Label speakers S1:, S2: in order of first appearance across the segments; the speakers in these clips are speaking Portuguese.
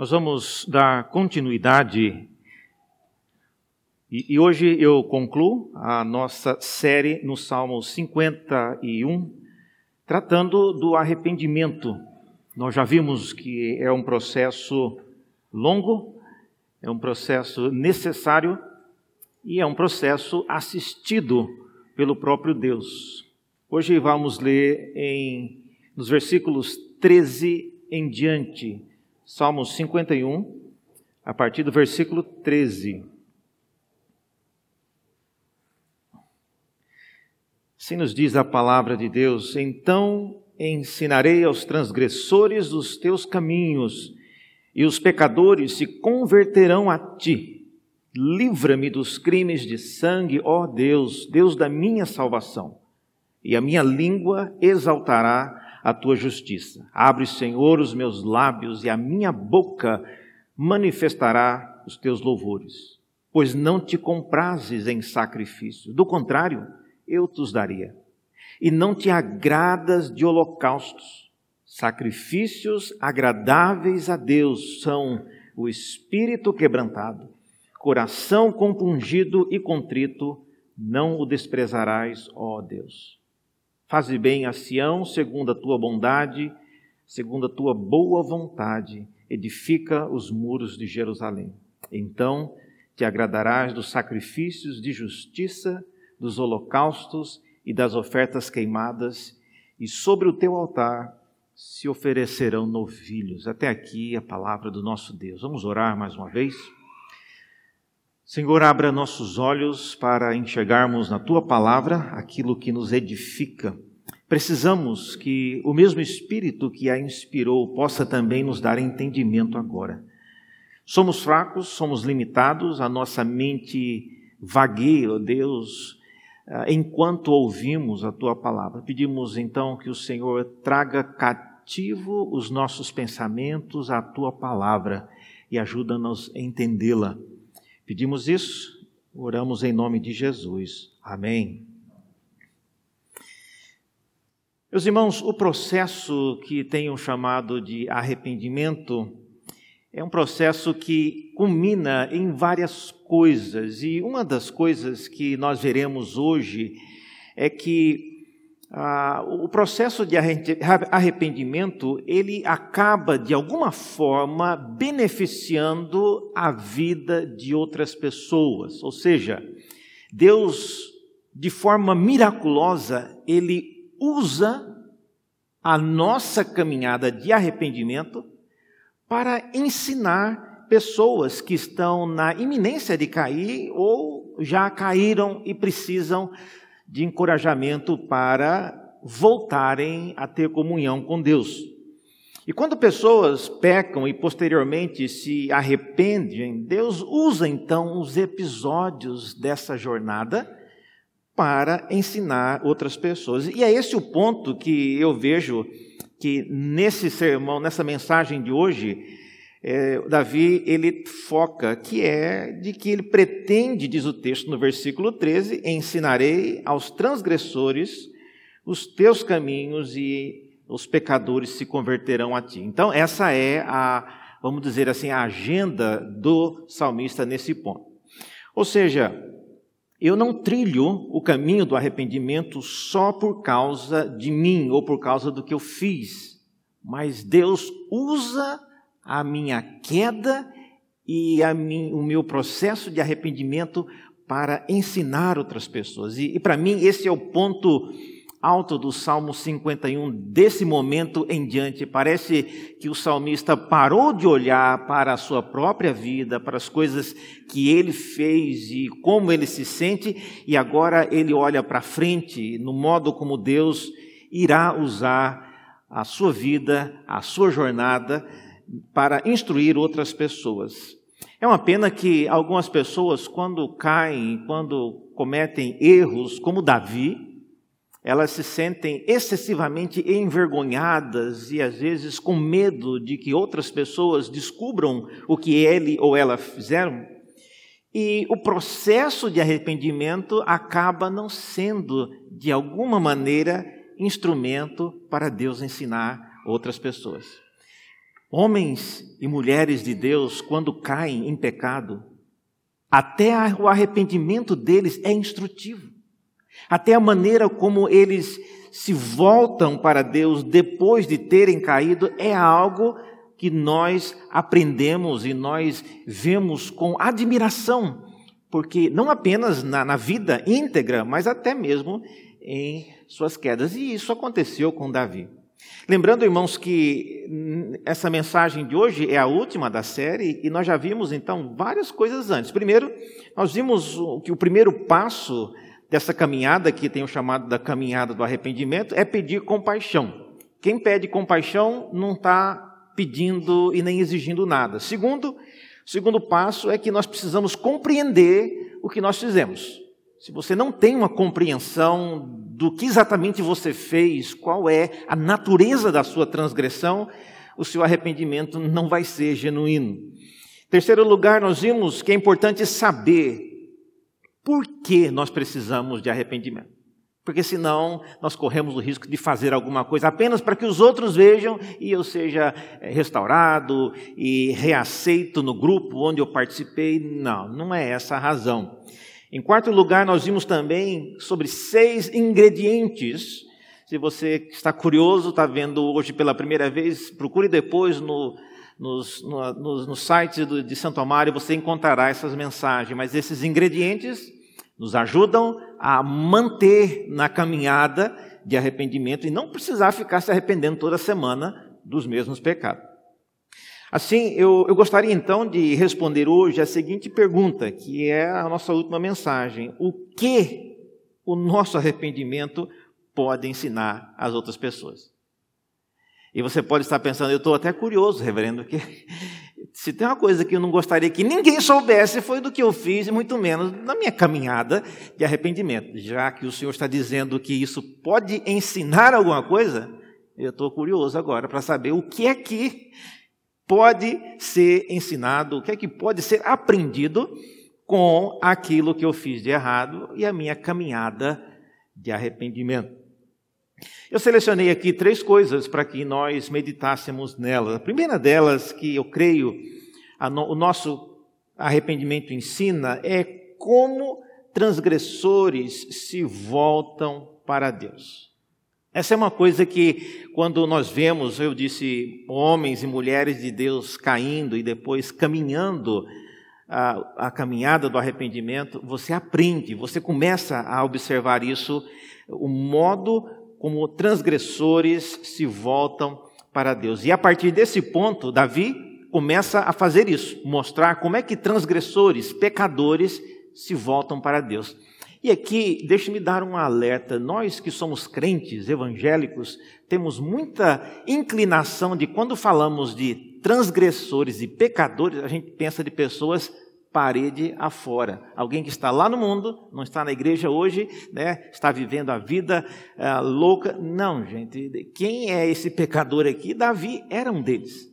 S1: Nós vamos dar continuidade e, e, hoje eu concluo a nossa série no Salmo 51, tratando do arrependimento. Nós já vimos que é um processo longo, é um processo necessário e é um processo assistido pelo próprio Deus. Hoje vamos ler em nos versículos 13 em diante Salmo 51, a partir do versículo 13. Assim nos diz a palavra de Deus: Então ensinarei aos transgressores os teus caminhos, e os pecadores se converterão a ti. Livra-me dos crimes de sangue, ó Deus, Deus da minha salvação, e a minha língua exaltará a tua justiça. Abre, Senhor, os meus lábios e a minha boca manifestará os teus louvores. Pois não te comprases em sacrifício, do contrário, eu te os daria. E não te agradas de holocaustos. Sacrifícios agradáveis a Deus são o espírito quebrantado, coração compungido e contrito, não o desprezarás, ó Deus. Faze bem a Sião segundo a tua bondade, segundo a tua boa vontade, edifica os muros de Jerusalém. Então te agradarás dos sacrifícios de justiça, dos holocaustos e das ofertas queimadas, e sobre o teu altar se oferecerão novilhos. Até aqui a palavra do nosso Deus. Vamos orar mais uma vez? Senhor, abra nossos olhos para enxergarmos na tua palavra aquilo que nos edifica. Precisamos que o mesmo Espírito que a inspirou possa também nos dar entendimento agora. Somos fracos, somos limitados, a nossa mente vagueia, ó Deus, ah, enquanto ouvimos a tua palavra. Pedimos então que o Senhor traga cativo os nossos pensamentos à tua palavra e ajuda-nos a entendê-la. Pedimos isso, oramos em nome de Jesus. Amém. Meus irmãos, o processo que tenho chamado de arrependimento é um processo que culmina em várias coisas, e uma das coisas que nós veremos hoje é que ah, o processo de arrependimento ele acaba de alguma forma beneficiando a vida de outras pessoas, ou seja, Deus de forma miraculosa ele usa a nossa caminhada de arrependimento para ensinar pessoas que estão na iminência de cair ou já caíram e precisam de encorajamento para voltarem a ter comunhão com Deus. E quando pessoas pecam e posteriormente se arrependem, Deus usa então os episódios dessa jornada para ensinar outras pessoas. E é esse o ponto que eu vejo que nesse sermão, nessa mensagem de hoje, é, Davi ele foca, que é de que ele pretende, diz o texto no versículo 13, ensinarei aos transgressores os teus caminhos e os pecadores se converterão a ti. Então, essa é a, vamos dizer assim, a agenda do salmista nesse ponto. Ou seja, eu não trilho o caminho do arrependimento só por causa de mim ou por causa do que eu fiz, mas Deus usa a minha queda e mim, o meu processo de arrependimento para ensinar outras pessoas. E, e para mim, esse é o ponto alto do Salmo 51, desse momento em diante. Parece que o salmista parou de olhar para a sua própria vida, para as coisas que ele fez e como ele se sente, e agora ele olha para frente, no modo como Deus irá usar a sua vida, a sua jornada para instruir outras pessoas. É uma pena que algumas pessoas, quando caem, quando cometem erros, como Davi, elas se sentem excessivamente envergonhadas e às vezes com medo de que outras pessoas descubram o que ele ou ela fizeram. E o processo de arrependimento acaba não sendo, de alguma maneira, instrumento para Deus ensinar outras pessoas. Homens e mulheres de Deus, quando caem em pecado, até o arrependimento deles é instrutivo. Até a maneira como eles se voltam para Deus depois de terem caído é algo que nós aprendemos e nós vemos com admiração, porque não apenas na, na vida íntegra, mas até mesmo em suas quedas. E isso aconteceu com Davi. Lembrando, irmãos, que essa mensagem de hoje é a última da série e nós já vimos então várias coisas antes. Primeiro, nós vimos que o primeiro passo dessa caminhada, que tem o chamado da caminhada do arrependimento, é pedir compaixão. Quem pede compaixão não está pedindo e nem exigindo nada. Segundo, segundo passo é que nós precisamos compreender o que nós fizemos. Se você não tem uma compreensão do que exatamente você fez, qual é a natureza da sua transgressão, o seu arrependimento não vai ser genuíno. Terceiro lugar, nós vimos que é importante saber por que nós precisamos de arrependimento. Porque senão nós corremos o risco de fazer alguma coisa apenas para que os outros vejam e eu seja eh, restaurado e reaceito no grupo onde eu participei. Não, não é essa a razão. Em quarto lugar, nós vimos também sobre seis ingredientes. Se você está curioso, está vendo hoje pela primeira vez, procure depois no, nos, no, nos, nos sites do, de Santo Amaro você encontrará essas mensagens. Mas esses ingredientes nos ajudam a manter na caminhada de arrependimento e não precisar ficar se arrependendo toda semana dos mesmos pecados. Assim, eu, eu gostaria então de responder hoje a seguinte pergunta, que é a nossa última mensagem: O que o nosso arrependimento pode ensinar às outras pessoas? E você pode estar pensando, eu estou até curioso, reverendo, que se tem uma coisa que eu não gostaria que ninguém soubesse foi do que eu fiz, e muito menos na minha caminhada de arrependimento. Já que o Senhor está dizendo que isso pode ensinar alguma coisa, eu estou curioso agora para saber o que é que pode ser ensinado, o que é que pode ser aprendido com aquilo que eu fiz de errado e a minha caminhada de arrependimento. Eu selecionei aqui três coisas para que nós meditássemos nelas. A primeira delas, que eu creio no, o nosso arrependimento ensina, é como transgressores se voltam para Deus. Essa é uma coisa que, quando nós vemos, eu disse, homens e mulheres de Deus caindo e depois caminhando a, a, caminhada do arrependimento, você aprende, você começa a observar isso, o modo como transgressores se voltam para Deus. E a partir desse ponto, Davi começa a fazer isso, mostrar como é que transgressores, pecadores, se voltam para Deus. E aqui, deixe-me dar um alerta. Nós que somos crentes evangélicos, temos muita inclinação de quando falamos de transgressores e pecadores, a gente pensa de pessoas parede afora. Alguém que está lá no mundo, não está na igreja hoje, né, está vivendo a vida uh, louca. Não, gente. Quem é esse pecador aqui? Davi era um deles.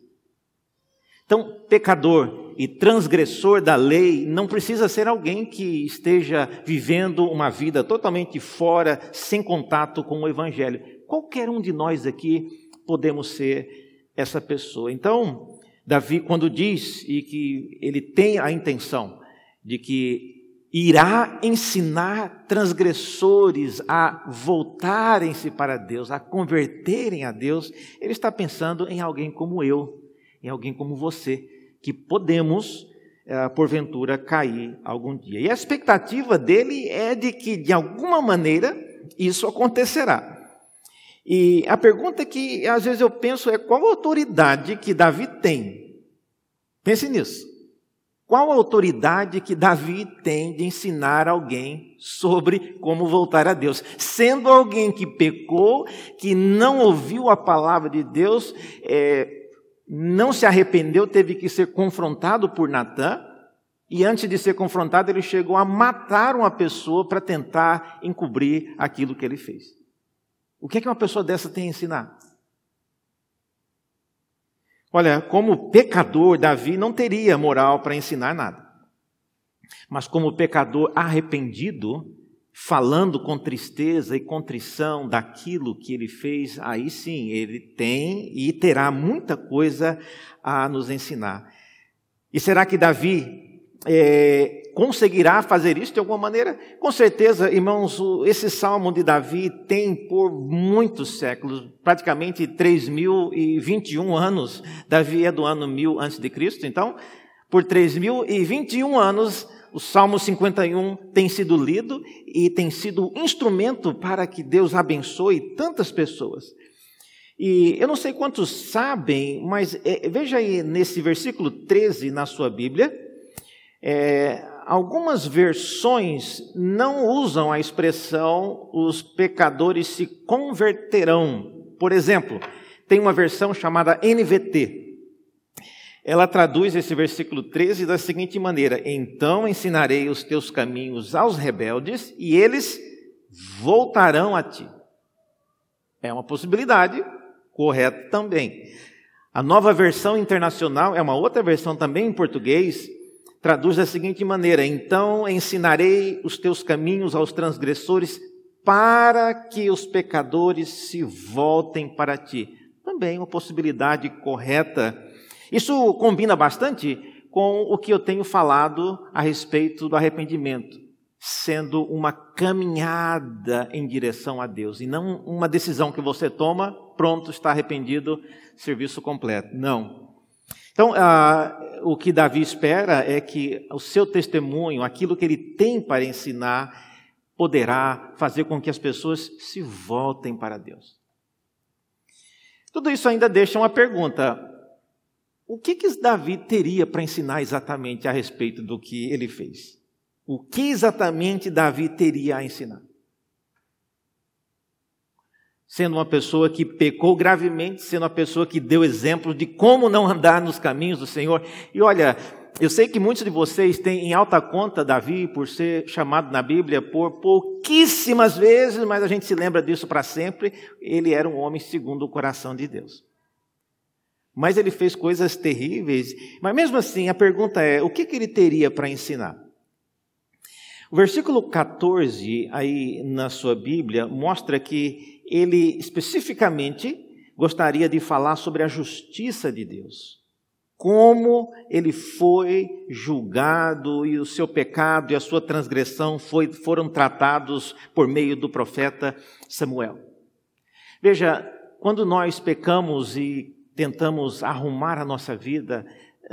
S1: Então, pecador e transgressor da lei não precisa ser alguém que esteja vivendo uma vida totalmente fora, sem contato com o Evangelho. Qualquer um de nós aqui podemos ser essa pessoa. Então, Davi, quando diz e que ele tem a intenção de que irá ensinar transgressores a voltarem-se para Deus, a converterem a Deus, ele está pensando em alguém como eu em alguém como você, que podemos, é, porventura, cair algum dia. E a expectativa dele é de que, de alguma maneira, isso acontecerá. E a pergunta que às vezes eu penso é qual autoridade que Davi tem? Pense nisso. Qual autoridade que Davi tem de ensinar alguém sobre como voltar a Deus? Sendo alguém que pecou, que não ouviu a palavra de Deus, é, não se arrependeu, teve que ser confrontado por Natã, e antes de ser confrontado, ele chegou a matar uma pessoa para tentar encobrir aquilo que ele fez. O que é que uma pessoa dessa tem a ensinar? Olha, como pecador, Davi não teria moral para ensinar nada. Mas como pecador arrependido, falando com tristeza e contrição daquilo que ele fez, aí sim, ele tem e terá muita coisa a nos ensinar. E será que Davi é, conseguirá fazer isso de alguma maneira? Com certeza, irmãos, esse salmo de Davi tem por muitos séculos, praticamente 3.021 anos. Davi é do ano 1000 antes de Cristo, então, por 3.021 anos, o Salmo 51 tem sido lido e tem sido instrumento para que Deus abençoe tantas pessoas. E eu não sei quantos sabem, mas é, veja aí nesse versículo 13 na sua Bíblia, é, algumas versões não usam a expressão os pecadores se converterão. Por exemplo, tem uma versão chamada NVT, ela traduz esse versículo 13 da seguinte maneira: Então ensinarei os teus caminhos aos rebeldes e eles voltarão a ti. É uma possibilidade correta também. A nova versão internacional é uma outra versão também em português, traduz da seguinte maneira: Então ensinarei os teus caminhos aos transgressores para que os pecadores se voltem para ti. Também uma possibilidade correta isso combina bastante com o que eu tenho falado a respeito do arrependimento, sendo uma caminhada em direção a Deus e não uma decisão que você toma, pronto, está arrependido, serviço completo. Não. Então, ah, o que Davi espera é que o seu testemunho, aquilo que ele tem para ensinar, poderá fazer com que as pessoas se voltem para Deus. Tudo isso ainda deixa uma pergunta: o que, que Davi teria para ensinar exatamente a respeito do que ele fez? O que exatamente Davi teria a ensinar? Sendo uma pessoa que pecou gravemente, sendo uma pessoa que deu exemplos de como não andar nos caminhos do Senhor. E olha, eu sei que muitos de vocês têm em alta conta Davi por ser chamado na Bíblia por pouquíssimas vezes, mas a gente se lembra disso para sempre. Ele era um homem segundo o coração de Deus mas ele fez coisas terríveis. Mas mesmo assim, a pergunta é: o que, que ele teria para ensinar? O versículo 14, aí na sua Bíblia, mostra que ele especificamente gostaria de falar sobre a justiça de Deus. Como ele foi julgado e o seu pecado e a sua transgressão foi, foram tratados por meio do profeta Samuel. Veja, quando nós pecamos e tentamos arrumar a nossa vida,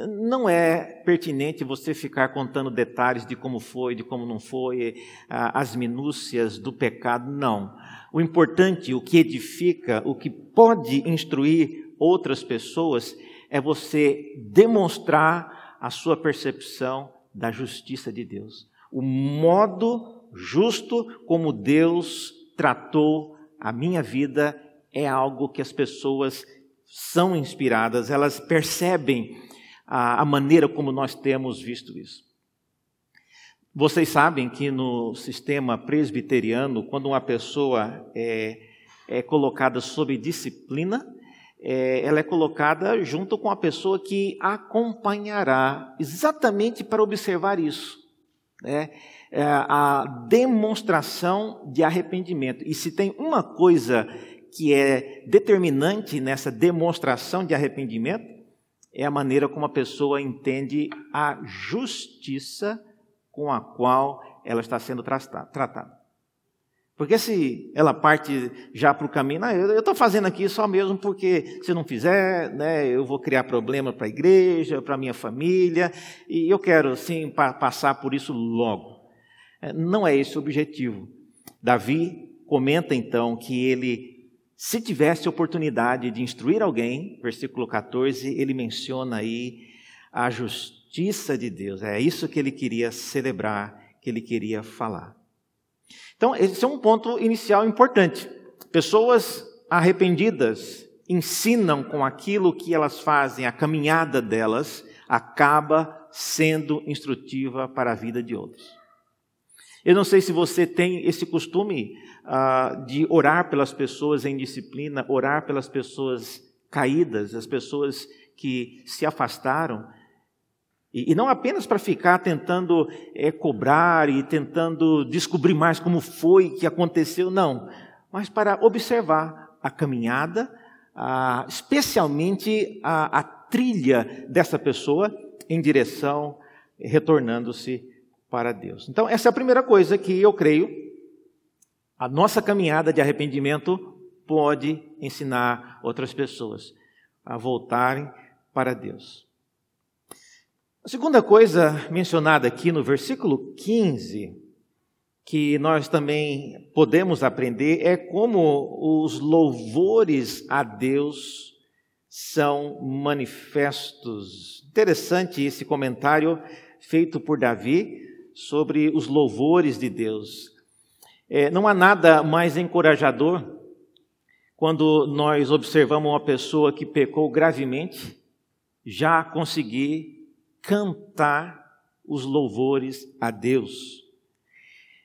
S1: não é pertinente você ficar contando detalhes de como foi, de como não foi, as minúcias do pecado, não. O importante, o que edifica, o que pode instruir outras pessoas, é você demonstrar a sua percepção da justiça de Deus. O modo justo como Deus tratou a minha vida é algo que as pessoas são inspiradas, elas percebem a, a maneira como nós temos visto isso. Vocês sabem que no sistema presbiteriano, quando uma pessoa é, é colocada sob disciplina, é, ela é colocada junto com a pessoa que acompanhará, exatamente para observar isso. Né? É, a demonstração de arrependimento. E se tem uma coisa que é determinante nessa demonstração de arrependimento é a maneira como a pessoa entende a justiça com a qual ela está sendo tratada. Porque se ela parte já para o caminho, não, eu estou fazendo aqui só mesmo porque se não fizer, né, eu vou criar problema para a igreja, para a minha família, e eu quero sim pa passar por isso logo. É, não é esse o objetivo. Davi comenta então que ele se tivesse oportunidade de instruir alguém, versículo 14, ele menciona aí a justiça de Deus. É isso que ele queria celebrar, que ele queria falar. Então, esse é um ponto inicial importante. Pessoas arrependidas ensinam com aquilo que elas fazem, a caminhada delas acaba sendo instrutiva para a vida de outros. Eu não sei se você tem esse costume uh, de orar pelas pessoas em disciplina, orar pelas pessoas caídas, as pessoas que se afastaram. E, e não apenas para ficar tentando é, cobrar e tentando descobrir mais como foi que aconteceu, não, mas para observar a caminhada, a, especialmente a, a trilha dessa pessoa em direção, retornando-se para Deus. Então, essa é a primeira coisa que eu creio. A nossa caminhada de arrependimento pode ensinar outras pessoas a voltarem para Deus. A segunda coisa mencionada aqui no versículo 15, que nós também podemos aprender, é como os louvores a Deus são manifestos. Interessante esse comentário feito por Davi sobre os louvores de Deus. É, não há nada mais encorajador quando nós observamos uma pessoa que pecou gravemente já conseguir cantar os louvores a Deus.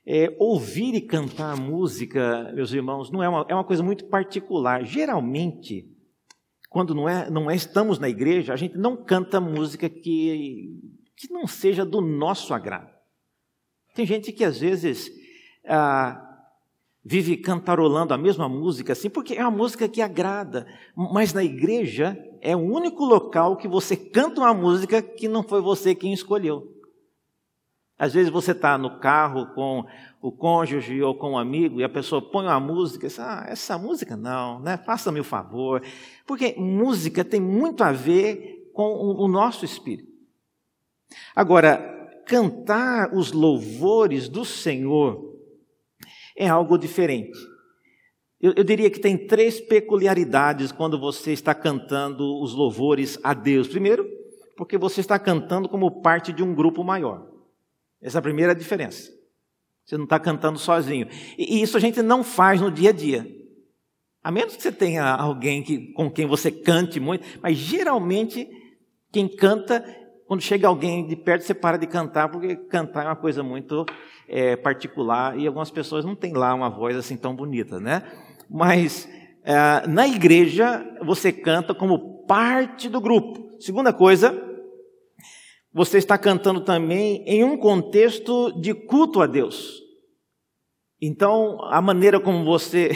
S1: É, ouvir e cantar música, meus irmãos, não é uma, é uma coisa muito particular. Geralmente, quando não é, não é estamos na igreja, a gente não canta música que, que não seja do nosso agrado. Tem gente que às vezes ah, vive cantarolando a mesma música assim, porque é uma música que agrada, mas na igreja é o único local que você canta uma música que não foi você quem escolheu. Às vezes você está no carro com o cônjuge ou com um amigo e a pessoa põe uma música e diz, ah, essa música não, né? faça-me o favor. Porque música tem muito a ver com o nosso espírito. Agora, cantar os louvores do Senhor é algo diferente. Eu, eu, diria que tem três peculiaridades quando você está cantando os louvores a Deus. Primeiro, porque você está cantando como parte de um grupo maior. Essa é a primeira diferença. Você não está cantando sozinho. E, e isso a gente não faz no dia a dia. A menos que você tenha alguém que, com quem você cante muito, mas geralmente quem canta quando chega alguém de perto, você para de cantar, porque cantar é uma coisa muito é, particular e algumas pessoas não têm lá uma voz assim tão bonita, né? Mas é, na igreja você canta como parte do grupo. Segunda coisa, você está cantando também em um contexto de culto a Deus. Então, a maneira como você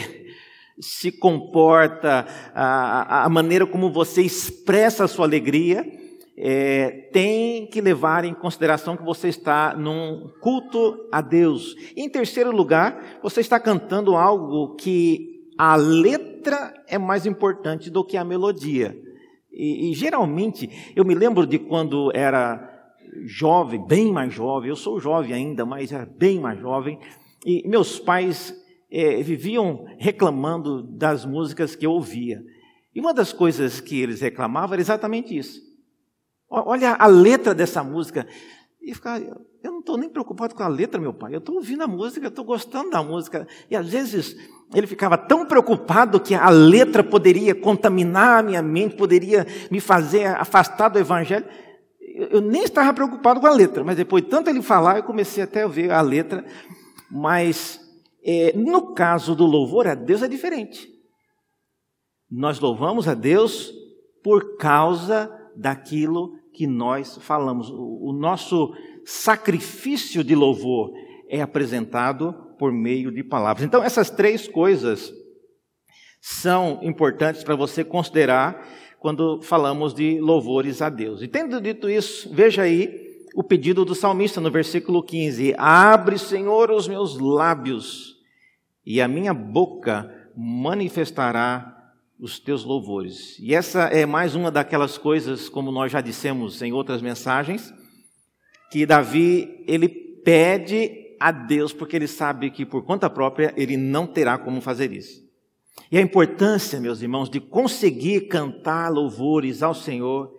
S1: se comporta, a, a maneira como você expressa a sua alegria, é, tem que levar em consideração que você está num culto a Deus. Em terceiro lugar, você está cantando algo que a letra é mais importante do que a melodia. E, e geralmente, eu me lembro de quando era jovem, bem mais jovem, eu sou jovem ainda, mas era bem mais jovem, e meus pais é, viviam reclamando das músicas que eu ouvia. E uma das coisas que eles reclamavam era exatamente isso Olha a letra dessa música. E ficar, eu não estou nem preocupado com a letra, meu pai. Eu estou ouvindo a música, eu estou gostando da música. E às vezes ele ficava tão preocupado que a letra poderia contaminar a minha mente, poderia me fazer afastar do evangelho. Eu nem estava preocupado com a letra, mas depois tanto ele falar, eu comecei até a ver a letra. Mas é, no caso do louvor a Deus é diferente. Nós louvamos a Deus por causa daquilo que nós falamos. O nosso sacrifício de louvor é apresentado por meio de palavras. Então, essas três coisas são importantes para você considerar quando falamos de louvores a Deus. E tendo dito isso, veja aí o pedido do salmista no versículo 15: Abre, Senhor, os meus lábios, e a minha boca manifestará os teus louvores. E essa é mais uma daquelas coisas, como nós já dissemos em outras mensagens, que Davi, ele pede a Deus porque ele sabe que por conta própria ele não terá como fazer isso. E a importância, meus irmãos, de conseguir cantar louvores ao Senhor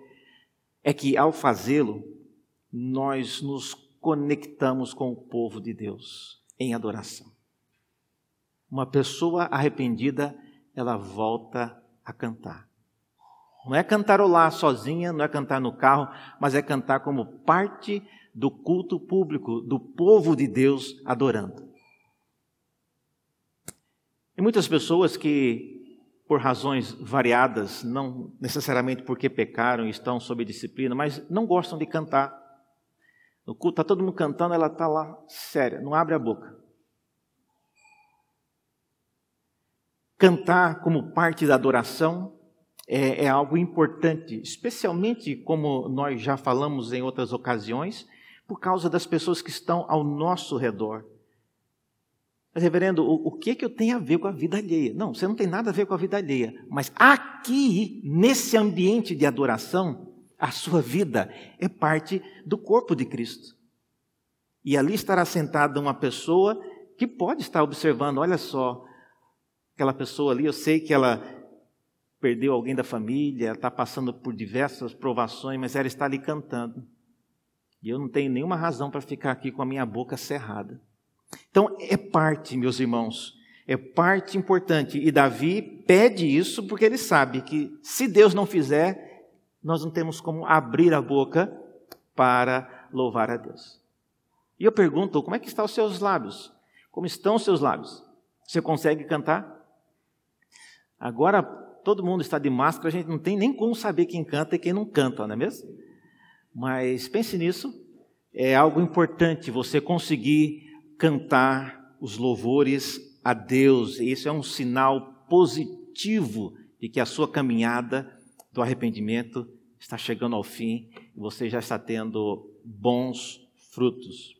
S1: é que ao fazê-lo, nós nos conectamos com o povo de Deus em adoração. Uma pessoa arrependida ela volta a cantar. Não é cantarolar sozinha, não é cantar no carro, mas é cantar como parte do culto público, do povo de Deus adorando. E muitas pessoas que, por razões variadas, não necessariamente porque pecaram e estão sob disciplina, mas não gostam de cantar. No culto, está todo mundo cantando, ela está lá séria, não abre a boca. Cantar como parte da adoração é, é, algo importante, especialmente como nós já falamos em outras ocasiões, por causa das pessoas que estão ao nosso redor. Mas, reverendo, o, o que, que eu tenho a ver com a vida alheia? Não, você não tem nada a ver com a vida alheia. Mas aqui, nesse ambiente de adoração, a sua vida é parte do corpo de Cristo. E ali estará sentada uma pessoa que pode estar observando, olha só, aquela pessoa ali, eu sei que ela perdeu alguém da família, está passando por diversas provações, mas ela está ali cantando. E eu não tenho nenhuma razão para ficar aqui com a minha boca cerrada. Então, é parte, meus irmãos, é parte importante. E Davi pede isso porque ele sabe que se Deus não fizer, nós não temos como abrir a boca para louvar a Deus. E eu pergunto, como é que estão os seus lábios? Como estão os seus lábios? Você consegue cantar? Agora todo mundo está de máscara, a gente não tem nem como saber quem canta e quem não canta, não é mesmo? Mas pense nisso, é algo importante você conseguir cantar os louvores a Deus, e isso é um sinal positivo de que a sua caminhada do arrependimento está chegando ao fim e você já está tendo bons frutos.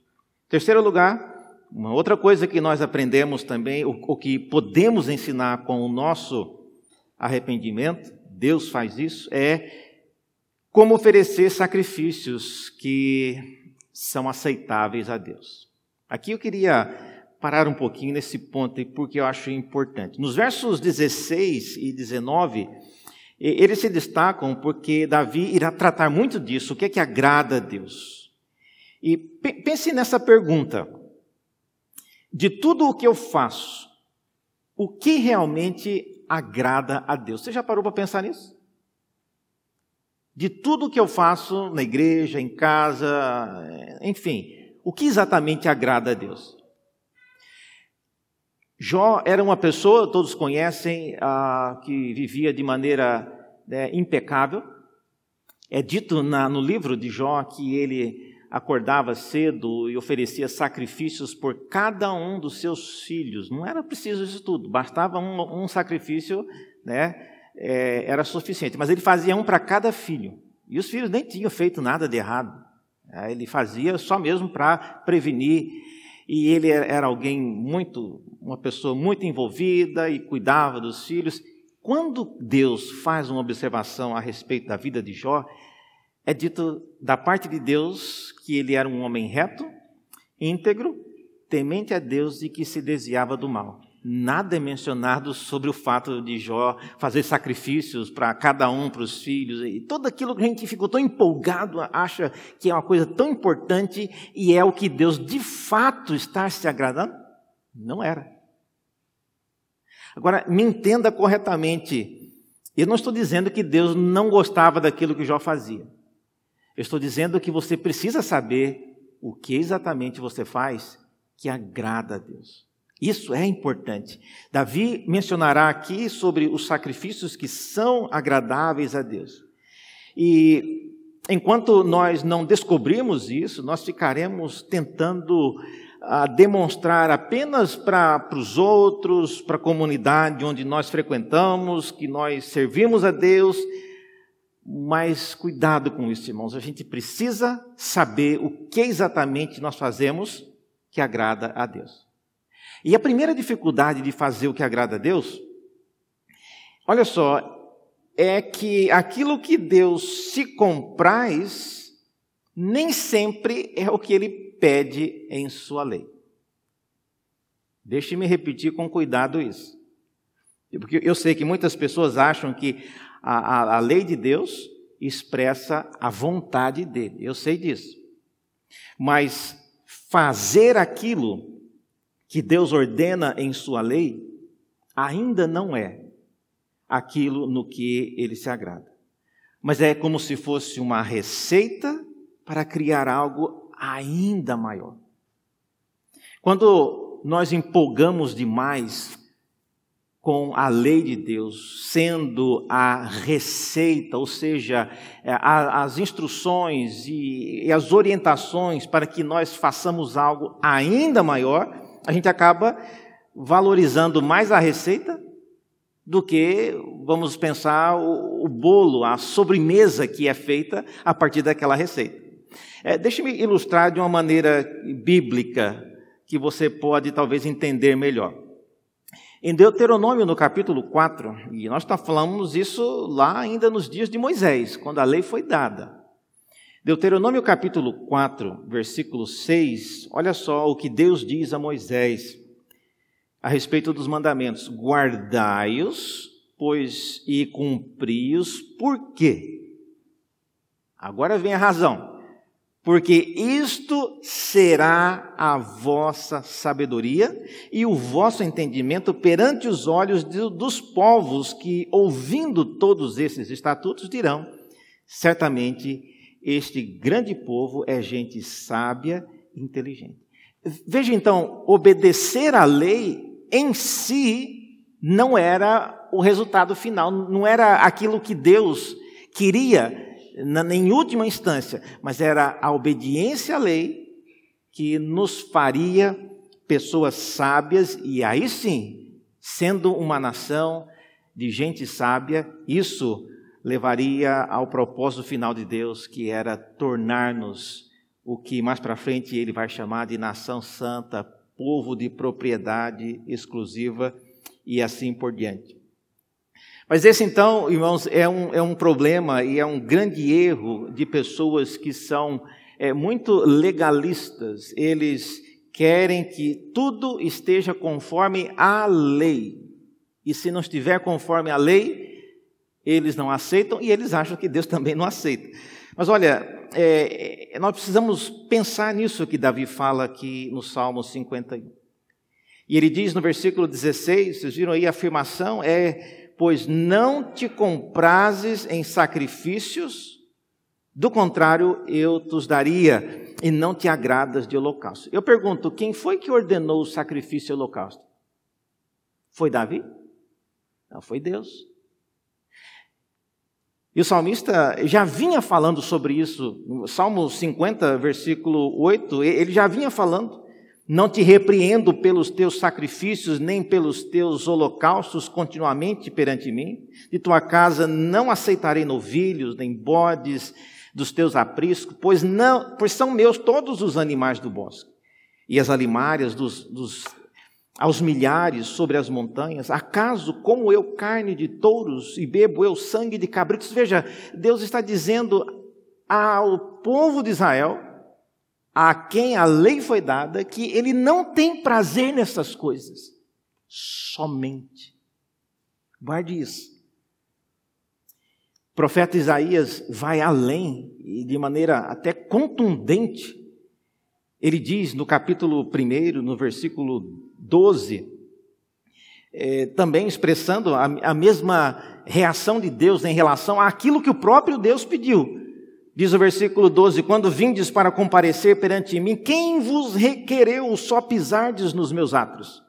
S1: Terceiro lugar, uma outra coisa que nós aprendemos também, o, que podemos ensinar com o nosso arrependimento, Deus faz isso, é como oferecer sacrifícios que são aceitáveis a Deus. Aqui eu queria parar um pouquinho nesse ponto, porque eu acho importante. Nos versos 16 e 19, eles se destacam porque Davi irá tratar muito disso, o que é que agrada a Deus. E pense nessa pergunta: de tudo o que eu faço, o que realmente agrada a Deus. Você já parou para pensar nisso? De tudo que eu faço na igreja, em casa, enfim, o que exatamente agrada a Deus? Jó era uma pessoa, todos conhecem, que vivia de maneira né, impecável. É dito na, no livro de Jó que ele acordava cedo e oferecia sacrifícios por cada um dos seus filhos. Não era preciso isso tudo, bastava um, um sacrifício, né? É, era suficiente. Mas ele fazia um para cada filho. E os filhos nem tinham feito nada de errado. É, ele fazia só mesmo para prevenir. E ele era alguém muito, uma pessoa muito envolvida e cuidava dos filhos. Quando Deus faz uma observação a respeito da vida de Jó, é dito da parte de Deus que ele era um homem reto, íntegro, temente a Deus e que se desviava do mal. Nada é mencionado sobre o fato de Jó fazer sacrifícios para cada um, para os filhos, e tudo aquilo que a gente ficou tão empolgado, acha que é uma coisa tão importante e é o que Deus de fato está se agradando? Não era. Agora, me entenda corretamente. Eu não estou dizendo que Deus não gostava daquilo que Jó fazia. Eu estou dizendo que você precisa saber o que exatamente você faz que agrada a Deus. Isso é importante. Davi mencionará aqui sobre os sacrifícios que são agradáveis a Deus. E enquanto nós não descobrimos isso, nós ficaremos tentando a demonstrar apenas para os outros, para a comunidade onde nós frequentamos, que nós servimos a Deus, mas cuidado com isso, irmãos. A gente precisa saber o que exatamente nós fazemos que agrada a Deus. E a primeira dificuldade de fazer o que agrada a Deus, olha só, é que aquilo que Deus se compraz nem sempre é o que ele pede em sua lei. Deixe-me repetir com cuidado isso. Porque eu sei que muitas pessoas acham que a, a, a lei de Deus expressa a vontade dele, eu sei disso. Mas fazer aquilo que Deus ordena em sua lei ainda não é aquilo no que ele se agrada. Mas é como se fosse uma receita para criar algo ainda maior. Quando nós empolgamos demais com a lei de Deus sendo a receita, ou seja, é, as instruções e as orientações para que nós façamos algo ainda maior, a gente acaba valorizando mais a receita do que, vamos pensar, o, bolo, a sobremesa que é feita a partir daquela receita. É, Deixe-me ilustrar de uma maneira bíblica que você pode talvez entender melhor. Em Deuteronômio, no capítulo 4, e nós tá falamos isso lá ainda nos dias de Moisés, quando a lei foi dada. Deuteronômio capítulo 4, versículo 6, olha só o que Deus diz a Moisés a respeito dos mandamentos: guardai-os, pois e cumpri-os, por quê? Agora vem a razão porque isto será a vossa sabedoria e o vosso entendimento perante os olhos de, dos povos que, ouvindo todos esses estatutos, dirão: certamente este grande povo é gente sábia e inteligente. Veja então, obedecer à lei em si não era o resultado final, não era aquilo que Deus queria em última instância, mas era a obediência à lei que nos faria pessoas sábias, e aí sim, sendo uma nação de gente sábia, isso levaria ao propósito final de Deus, que era tornar-nos o que mais para frente ele vai chamar de nação santa, povo de propriedade exclusiva e assim por diante. Mas esse então, irmãos, é um, é um problema e é um grande erro de pessoas que são é, muito legalistas. Eles querem que tudo esteja conforme a lei. E se não estiver conforme a lei, eles não aceitam e eles acham que Deus também não aceita. Mas olha, é, nós precisamos pensar nisso que Davi fala aqui no Salmo 51. E ele diz no versículo 16, vocês viram aí a afirmação, é pois não te comprases em sacrifícios, do contrário, eu te daria, e não te agradas de holocausto. Eu pergunto, quem foi que ordenou o sacrifício e o holocausto? Foi Davi? Não, foi Deus. E o salmista já vinha falando sobre isso, no Salmo 50, versículo 8, ele já vinha falando. Não te repreendo pelos teus sacrifícios, nem pelos teus holocaustos continuamente perante mim. De tua casa não aceitarei novilhos, nem bodes dos teus apriscos, pois, não, pois são meus todos os animais do bosque. E as alimárias dos, dos, aos milhares sobre as montanhas. Acaso como eu carne de touros e bebo eu sangue de cabritos? Veja, Deus está dizendo ao povo de Israel a quem a lei foi dada que ele não tem prazer nessas coisas. Somente. Guarde isso. O profeta Isaías vai além e de maneira até contundente. Ele diz no capítulo 1, no versículo 12, é, também expressando a, a mesma reação de Deus em relação àquilo que o próprio Deus pediu. Diz o versículo 12: Quando vindes para comparecer perante mim, quem vos requereu só pisardes nos meus atos?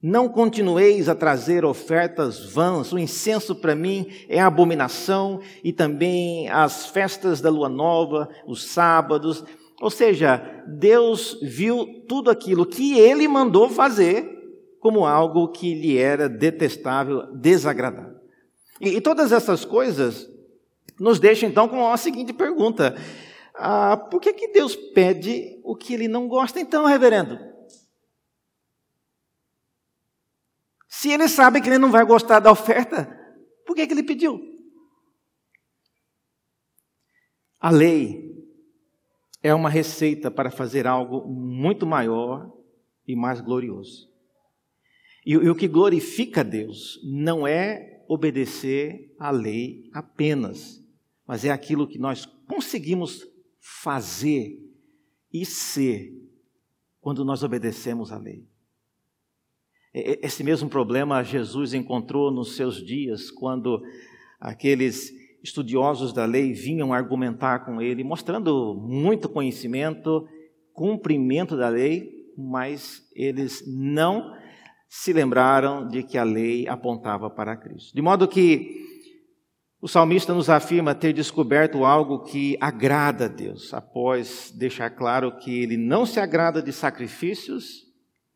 S1: Não continueis a trazer ofertas vãs, o incenso para mim é abominação, e também as festas da lua nova, os sábados. Ou seja, Deus viu tudo aquilo que ele mandou fazer como algo que lhe era detestável, desagradável. E, e todas essas coisas nos deixa então com a seguinte pergunta: ah, por que, que Deus pede o que ele não gosta, então, reverendo? Se ele sabe que ele não vai gostar da oferta, por que, que ele pediu? A lei é uma receita para fazer algo muito maior e mais glorioso. E, e o que glorifica Deus não é obedecer à lei apenas, mas é aquilo que nós conseguimos fazer e ser quando nós obedecemos à lei. Esse mesmo problema Jesus encontrou nos seus dias, quando aqueles estudiosos da lei vinham argumentar com ele, mostrando muito conhecimento, cumprimento da lei, mas eles não se lembraram de que a lei apontava para Cristo. De modo que o salmista nos afirma ter descoberto algo que agrada a Deus, após deixar claro que ele não se agrada de sacrifícios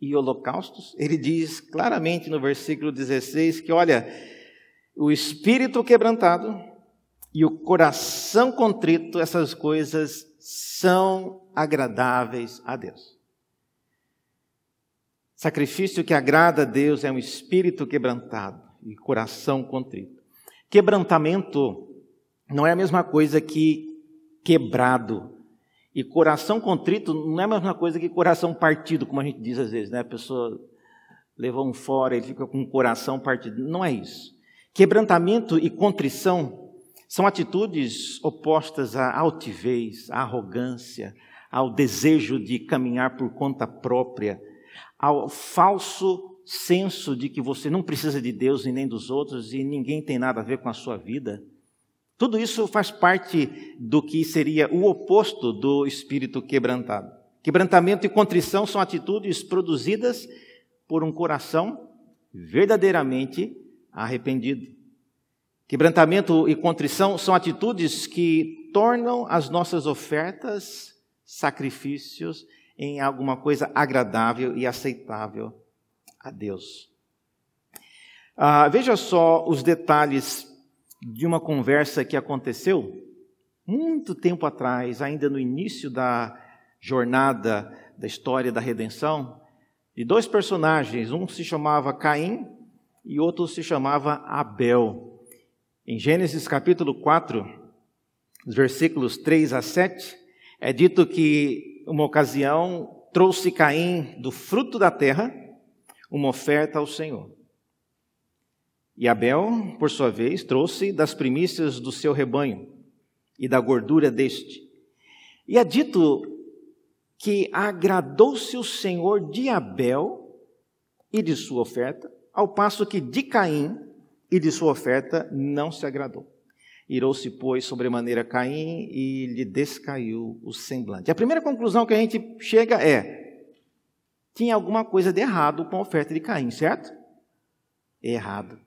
S1: e holocaustos. Ele diz claramente no versículo 16 que, olha, o espírito quebrantado e o coração contrito, essas coisas são agradáveis a Deus. Sacrifício que agrada a Deus é um espírito quebrantado e coração contrito. Quebrantamento não é a mesma coisa que quebrado. E coração contrito não é a mesma coisa que coração partido, como a gente diz às vezes, né? A pessoa levou um fora, ele fica com o coração partido. Não é isso. Quebrantamento e contrição são atitudes opostas à altivez, à arrogância, ao desejo de caminhar por conta própria, ao falso senso de que você não precisa de Deus e nem dos outros e ninguém tem nada a ver com a sua vida. Tudo isso faz parte do que seria o oposto do espírito quebrantado. Quebrantamento e contrição são atitudes produzidas por um coração verdadeiramente arrependido. Quebrantamento e contrição são atitudes que tornam as nossas ofertas, sacrifícios, em alguma coisa agradável e aceitável a Deus. Ah, veja só os detalhes de uma conversa que aconteceu muito tempo atrás, ainda no início da jornada da história da redenção, de dois personagens, um se chamava Caim e outro se chamava Abel. Em Gênesis capítulo 4, versículos 3 a 7, é dito que uma ocasião, trouxe Caim do fruto da terra uma oferta ao Senhor. E Abel, por sua vez, trouxe das primícias do seu rebanho e da gordura deste. E é dito que agradou-se o Senhor de Abel e de sua oferta, ao passo que de Caim e de sua oferta não se agradou. Irou-se, pois, sobremaneira Caim e lhe descaiu o semblante. A primeira conclusão que a gente chega é: tinha alguma coisa de errado com a oferta de Caim, certo? Errado.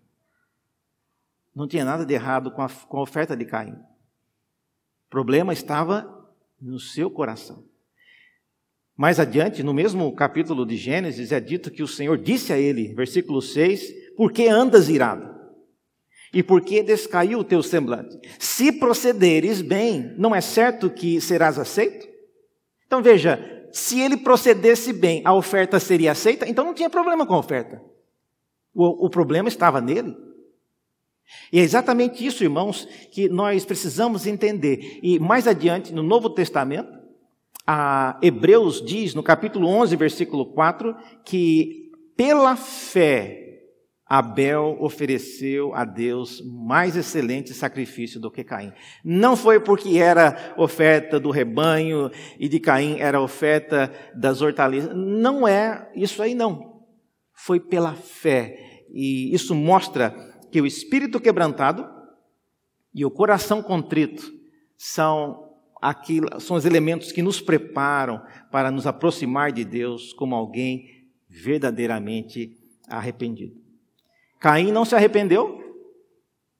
S1: Não tinha nada de errado com a, com a oferta de Caim. O problema estava no seu coração. Mais adiante, no mesmo capítulo de Gênesis, é dito que o Senhor disse a ele, versículo 6, por que andas irado? e porque descaiu o teu semblante. Se procederes bem, não é certo que serás aceito? Então veja, se ele procedesse bem, a oferta seria aceita, então não tinha problema com a oferta. O, o problema estava nele. E é exatamente isso, irmãos, que nós precisamos entender. E mais adiante, no Novo Testamento, a Hebreus diz, no capítulo 11, versículo 4, que pela fé Abel ofereceu a Deus mais excelente sacrifício do que Caim. Não foi porque era oferta do rebanho e de Caim era oferta das hortaliças. Não é isso aí, não. Foi pela fé. E isso mostra que o espírito quebrantado e o coração contrito são, aquilo, são os elementos que nos preparam para nos aproximar de Deus como alguém verdadeiramente arrependido. Caim não se arrependeu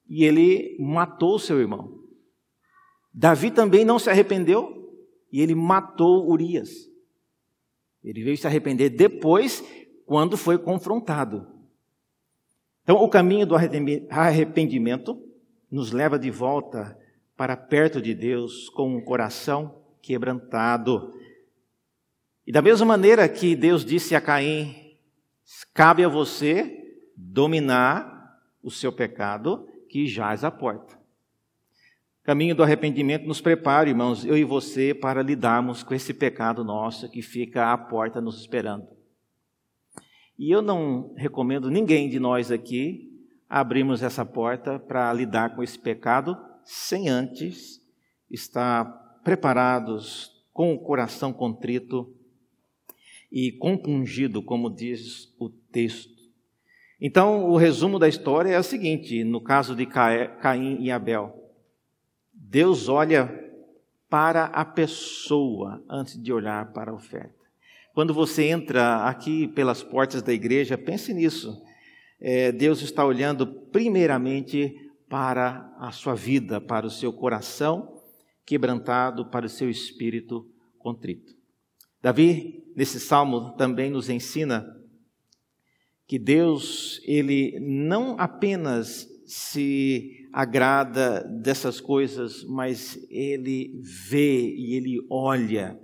S1: e ele matou seu irmão. Davi também não se arrependeu e ele matou Urias. Ele veio se arrepender depois, quando foi confrontado. Então, o caminho do arrependimento nos leva de volta para perto de Deus com um coração quebrantado. E da mesma maneira que Deus disse a Caim: cabe a você dominar o seu pecado que jaz à porta. Caminho do arrependimento nos prepara, irmãos, eu e você, para lidarmos com esse pecado nosso que fica à porta nos esperando. E eu não recomendo ninguém de nós aqui abrirmos essa porta para lidar com esse pecado sem antes estar preparados com o coração contrito e compungido, como diz o texto. Então, o resumo da história é o seguinte: no caso de Caim e Abel, Deus olha para a pessoa antes de olhar para a oferta. Quando você entra aqui pelas portas da igreja, pense nisso. É, Deus está olhando primeiramente para a sua vida, para o seu coração quebrantado, para o seu espírito contrito. Davi, nesse salmo, também nos ensina que Deus, ele não apenas se agrada dessas coisas, mas ele vê e ele olha.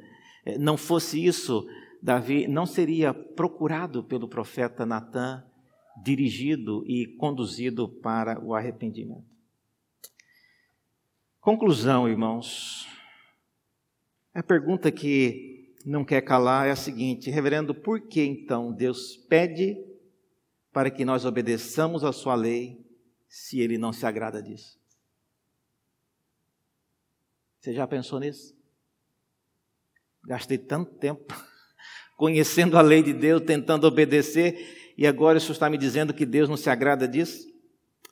S1: É, não fosse isso, Davi não seria procurado pelo profeta Natã, dirigido e conduzido para o arrependimento. Conclusão, irmãos. A pergunta que não quer calar é a seguinte: Reverendo, por que então Deus pede para que nós obedeçamos a Sua lei se Ele não se agrada disso? Você já pensou nisso? Gastei tanto tempo conhecendo a lei de Deus, tentando obedecer, e agora o senhor está me dizendo que Deus não se agrada disso?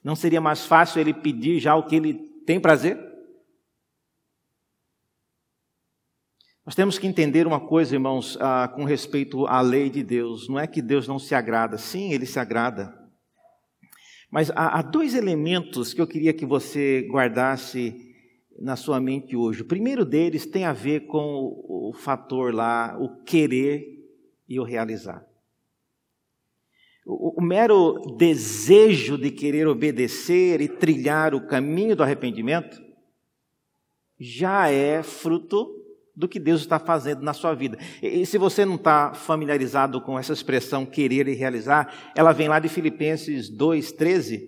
S1: Não seria mais fácil ele pedir já o que ele tem prazer? Nós temos que entender uma coisa, irmãos, ah, com respeito à lei de Deus. Não é que Deus não se agrada, sim, ele se agrada. Mas há, há dois elementos que eu queria que você guardasse na sua mente hoje. O primeiro deles tem a ver com o, o fator lá, o querer e o realizar. O, o mero desejo de querer obedecer e trilhar o caminho do arrependimento já é fruto do que Deus está fazendo na sua vida. E, se você não está familiarizado com essa expressão querer e realizar, ela vem lá de Filipenses 2,13.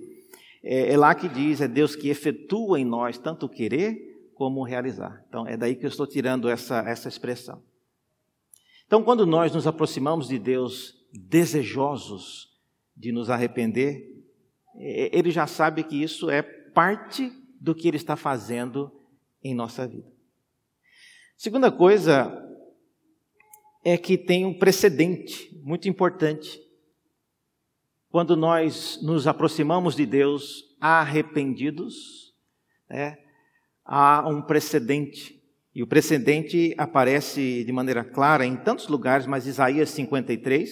S1: É, é lá que diz: é Deus que efetua em nós tanto o querer como o realizar. Então é daí que eu estou tirando essa, essa expressão. Então, quando nós nos aproximamos de Deus desejosos de nos arrepender, Ele já sabe que isso é parte do que Ele está fazendo em nossa vida. Segunda coisa é que tem um precedente muito importante. Quando nós nos aproximamos de Deus arrependidos, né, há um precedente e o precedente aparece de maneira clara em tantos lugares, mas Isaías 53,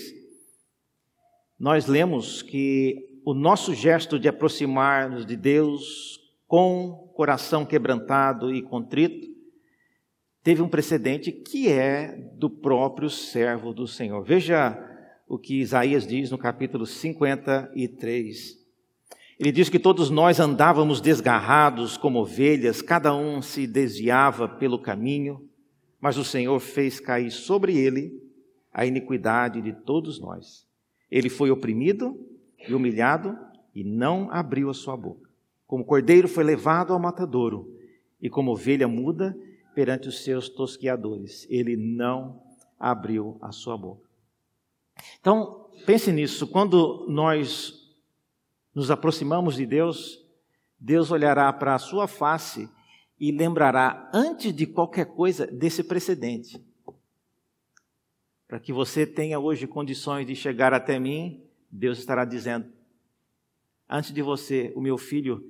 S1: nós lemos que o nosso gesto de aproximar-nos de Deus com coração quebrantado e contrito teve um precedente que é do próprio servo do Senhor. Veja o que Isaías diz no capítulo 53. Ele diz que todos nós andávamos desgarrados como ovelhas, cada um se desviava pelo caminho, mas o Senhor fez cair sobre ele a iniquidade de todos nós. Ele foi oprimido e humilhado e não abriu a sua boca. Como cordeiro foi levado ao matadouro e como ovelha muda perante os seus tosquiadores, ele não abriu a sua boca. Então, pense nisso, quando nós nos aproximamos de Deus, Deus olhará para a sua face e lembrará, antes de qualquer coisa, desse precedente. Para que você tenha hoje condições de chegar até mim, Deus estará dizendo: Antes de você, o meu filho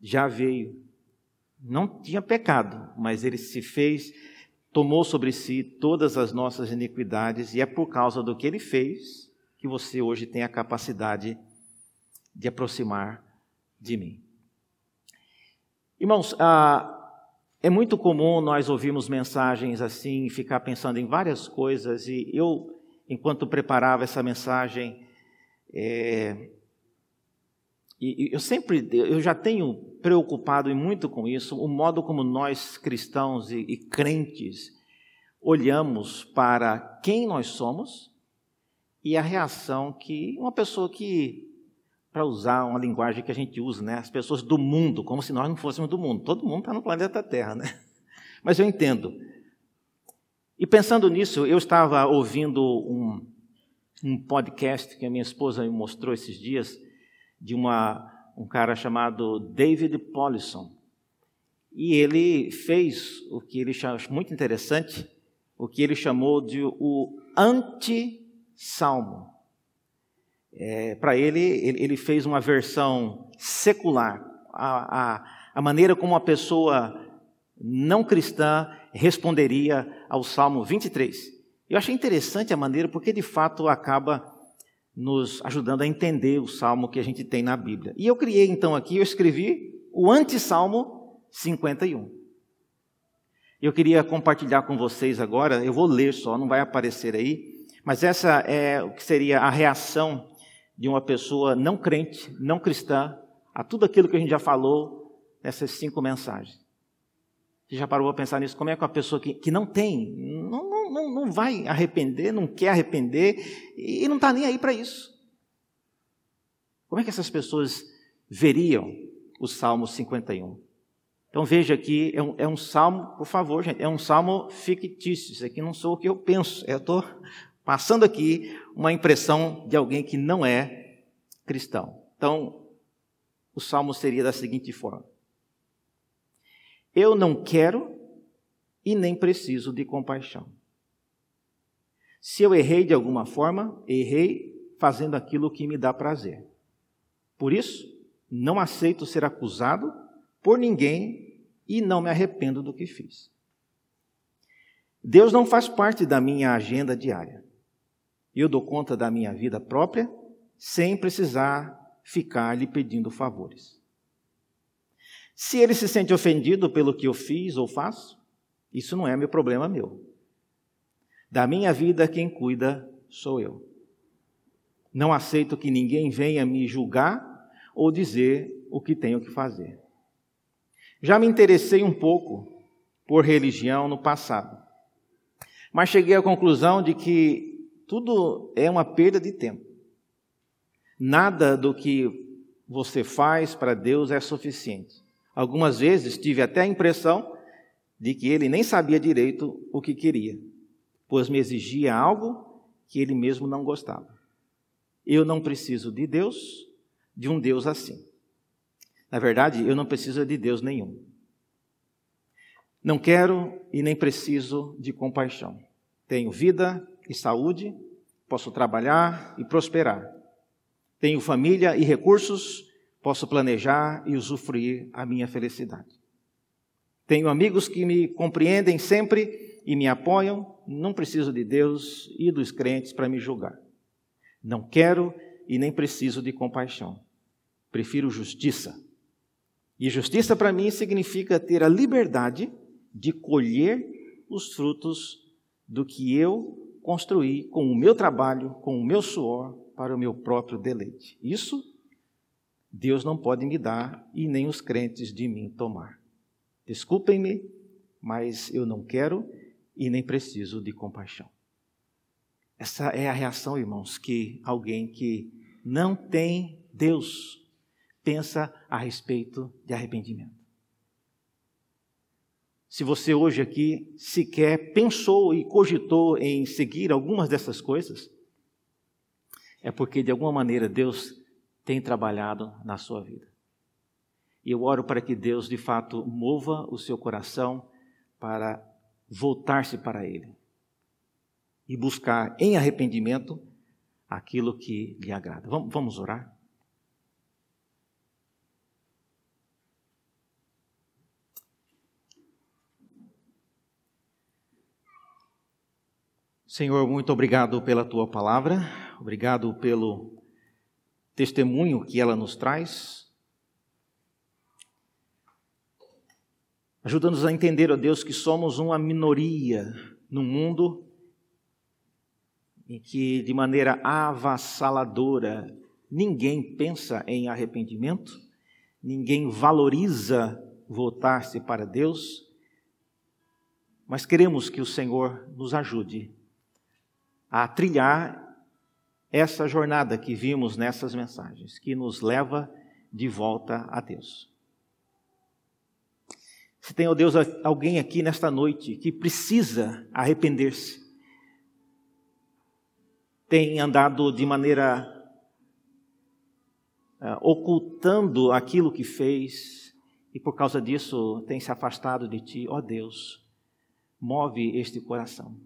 S1: já veio. Não tinha pecado, mas ele se fez, tomou sobre si todas as nossas iniquidades, e é por causa do que ele fez que você hoje tem a capacidade de aproximar de mim. Irmãos, ah, é muito comum nós ouvirmos mensagens assim, ficar pensando em várias coisas, e eu, enquanto preparava essa mensagem, é, e eu sempre, eu já tenho preocupado e muito com isso, o modo como nós cristãos e, e crentes olhamos para quem nós somos e a reação que uma pessoa que para usar uma linguagem que a gente usa, né? As pessoas do mundo, como se nós não fôssemos do mundo. Todo mundo está no planeta Terra, né? Mas eu entendo. E pensando nisso, eu estava ouvindo um, um podcast que a minha esposa me mostrou esses dias, de uma, um cara chamado David Polisson. E ele fez o que ele chamou, muito interessante, o que ele chamou de o anti-salmo. É, Para ele, ele, fez uma versão secular, a, a, a maneira como uma pessoa não cristã responderia ao Salmo 23. Eu achei interessante a maneira, porque de fato acaba nos ajudando a entender o salmo que a gente tem na Bíblia. E eu criei então aqui, eu escrevi o anti-salmo 51. Eu queria compartilhar com vocês agora, eu vou ler só, não vai aparecer aí, mas essa é o que seria a reação de uma pessoa não crente, não cristã, a tudo aquilo que a gente já falou nessas cinco mensagens. Você já parou para pensar nisso? Como é que uma pessoa que, que não tem, não, não, não vai arrepender, não quer arrepender e não está nem aí para isso? Como é que essas pessoas veriam o Salmo 51? Então veja aqui, é um, é um salmo, por favor, gente, é um salmo fictício. Isso aqui não sou o que eu penso. Eu estou passando aqui uma impressão de alguém que não é cristão. Então, o salmo seria da seguinte forma: eu não quero e nem preciso de compaixão. Se eu errei de alguma forma, errei fazendo aquilo que me dá prazer. Por isso, não aceito ser acusado por ninguém e não me arrependo do que fiz. Deus não faz parte da minha agenda diária. Eu dou conta da minha vida própria sem precisar ficar lhe pedindo favores. Se ele se sente ofendido pelo que eu fiz ou faço, isso não é meu problema meu. Da minha vida, quem cuida sou eu. Não aceito que ninguém venha me julgar ou dizer o que tenho que fazer. Já me interessei um pouco por religião no passado, mas cheguei à conclusão de que tudo é uma perda de tempo. Nada do que você faz para Deus é suficiente. Algumas vezes tive até a impressão de que ele nem sabia direito o que queria, pois me exigia algo que ele mesmo não gostava. Eu não preciso de Deus, de um Deus assim. Na verdade, eu não preciso de Deus nenhum. Não quero e nem preciso de compaixão. Tenho vida e saúde, posso trabalhar e prosperar. Tenho família e recursos posso planejar e usufruir a minha felicidade. Tenho amigos que me compreendem sempre e me apoiam, não preciso de Deus e dos crentes para me julgar. Não quero e nem preciso de compaixão. Prefiro justiça. E justiça para mim significa ter a liberdade de colher os frutos do que eu construí com o meu trabalho, com o meu suor, para o meu próprio deleite. Isso Deus não pode me dar e nem os crentes de mim tomar. Desculpem-me, mas eu não quero e nem preciso de compaixão. Essa é a reação, irmãos, que alguém que não tem Deus pensa a respeito de arrependimento. Se você hoje aqui sequer pensou e cogitou em seguir algumas dessas coisas, é porque de alguma maneira Deus tem trabalhado na sua vida. E eu oro para que Deus, de fato, mova o seu coração para voltar-se para Ele e buscar em arrependimento aquilo que lhe agrada. Vamos, orar? Senhor, muito obrigado pela tua palavra, obrigado pelo testemunho que ela nos traz. Ajuda-nos a entender, ó Deus, que somos uma minoria no mundo em que, de maneira avassaladora, ninguém pensa em arrependimento, ninguém valoriza voltar-se para Deus, mas queremos que o Senhor nos ajude a trilhar essa jornada que vimos nessas mensagens, que nos leva de volta a Deus. Se tem, ó Deus, alguém aqui nesta noite que precisa arrepender-se, tem andado de maneira uh, ocultando aquilo que fez e por causa disso tem se afastado de ti, ó oh Deus, move este coração.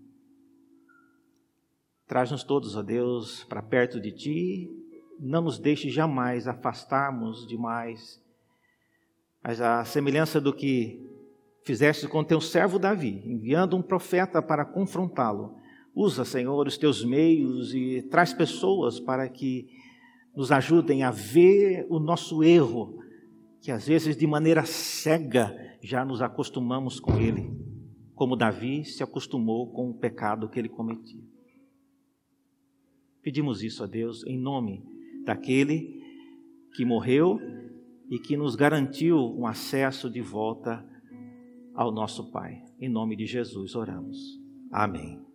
S1: Traz-nos todos, ó Deus, para perto de Ti. Não nos deixe jamais afastarmos demais. Mas a semelhança do que fizeste com teu servo Davi, enviando um profeta para confrontá-lo, Usa, Senhor, os teus meios e traz pessoas para que nos ajudem a ver o nosso erro, que às vezes de maneira cega já nos acostumamos com ele, como Davi se acostumou com o pecado que ele cometia. Pedimos isso a Deus em nome daquele que morreu e que nos garantiu um acesso de volta ao nosso Pai. Em nome de Jesus oramos. Amém.